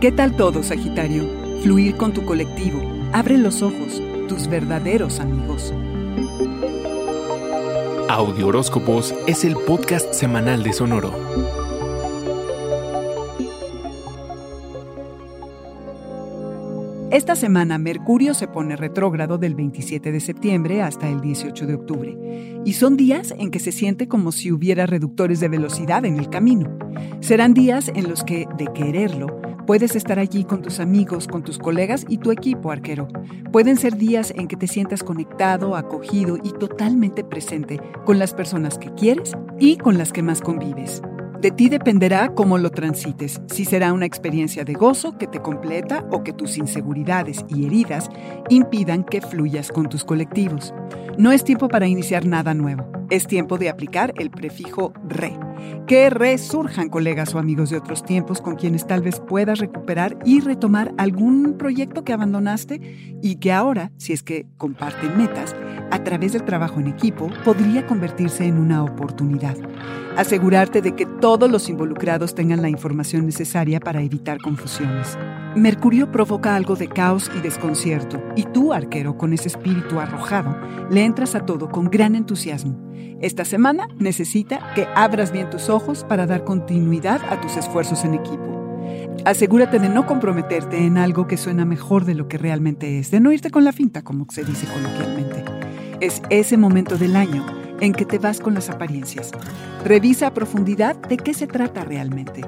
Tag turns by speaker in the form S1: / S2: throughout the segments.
S1: ¿Qué tal todo, Sagitario? Fluir con tu colectivo. Abre los ojos, tus verdaderos amigos.
S2: Audio Horóscopos es el podcast semanal de Sonoro.
S1: Esta semana Mercurio se pone retrógrado del 27 de septiembre hasta el 18 de octubre, y son días en que se siente como si hubiera reductores de velocidad en el camino. Serán días en los que, de quererlo, puedes estar allí con tus amigos, con tus colegas y tu equipo arquero. Pueden ser días en que te sientas conectado, acogido y totalmente presente con las personas que quieres y con las que más convives. De ti dependerá cómo lo transites, si será una experiencia de gozo que te completa o que tus inseguridades y heridas impidan que fluyas con tus colectivos. No es tiempo para iniciar nada nuevo, es tiempo de aplicar el prefijo re. Que resurjan colegas o amigos de otros tiempos con quienes tal vez puedas recuperar y retomar algún proyecto que abandonaste y que ahora, si es que comparten metas, a través del trabajo en equipo podría convertirse en una oportunidad. Asegurarte de que todos los involucrados tengan la información necesaria para evitar confusiones. Mercurio provoca algo de caos y desconcierto, y tú, arquero, con ese espíritu arrojado, le entras a todo con gran entusiasmo. Esta semana necesita que abras bien tus ojos para dar continuidad a tus esfuerzos en equipo. Asegúrate de no comprometerte en algo que suena mejor de lo que realmente es, de no irte con la finta, como se dice coloquialmente. Es ese momento del año en que te vas con las apariencias. Revisa a profundidad de qué se trata realmente.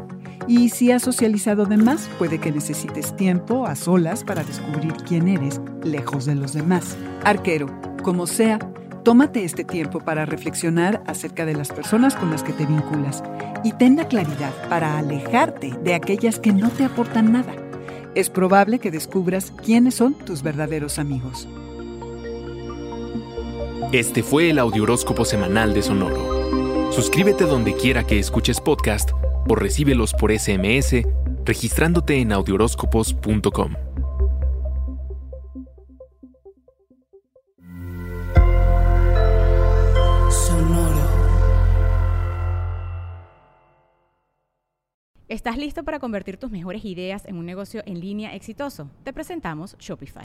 S1: Y si has socializado de más, puede que necesites tiempo a solas para descubrir quién eres, lejos de los demás. Arquero, como sea, tómate este tiempo para reflexionar acerca de las personas con las que te vinculas y ten la claridad para alejarte de aquellas que no te aportan nada. Es probable que descubras quiénes son tus verdaderos amigos.
S2: Este fue el Audioróscopo Semanal de Sonoro. Suscríbete donde quiera que escuches podcast o recíbelos por SMS registrándote en audioróscopos.com.
S3: ¿Estás listo para convertir tus mejores ideas en un negocio en línea exitoso? Te presentamos Shopify.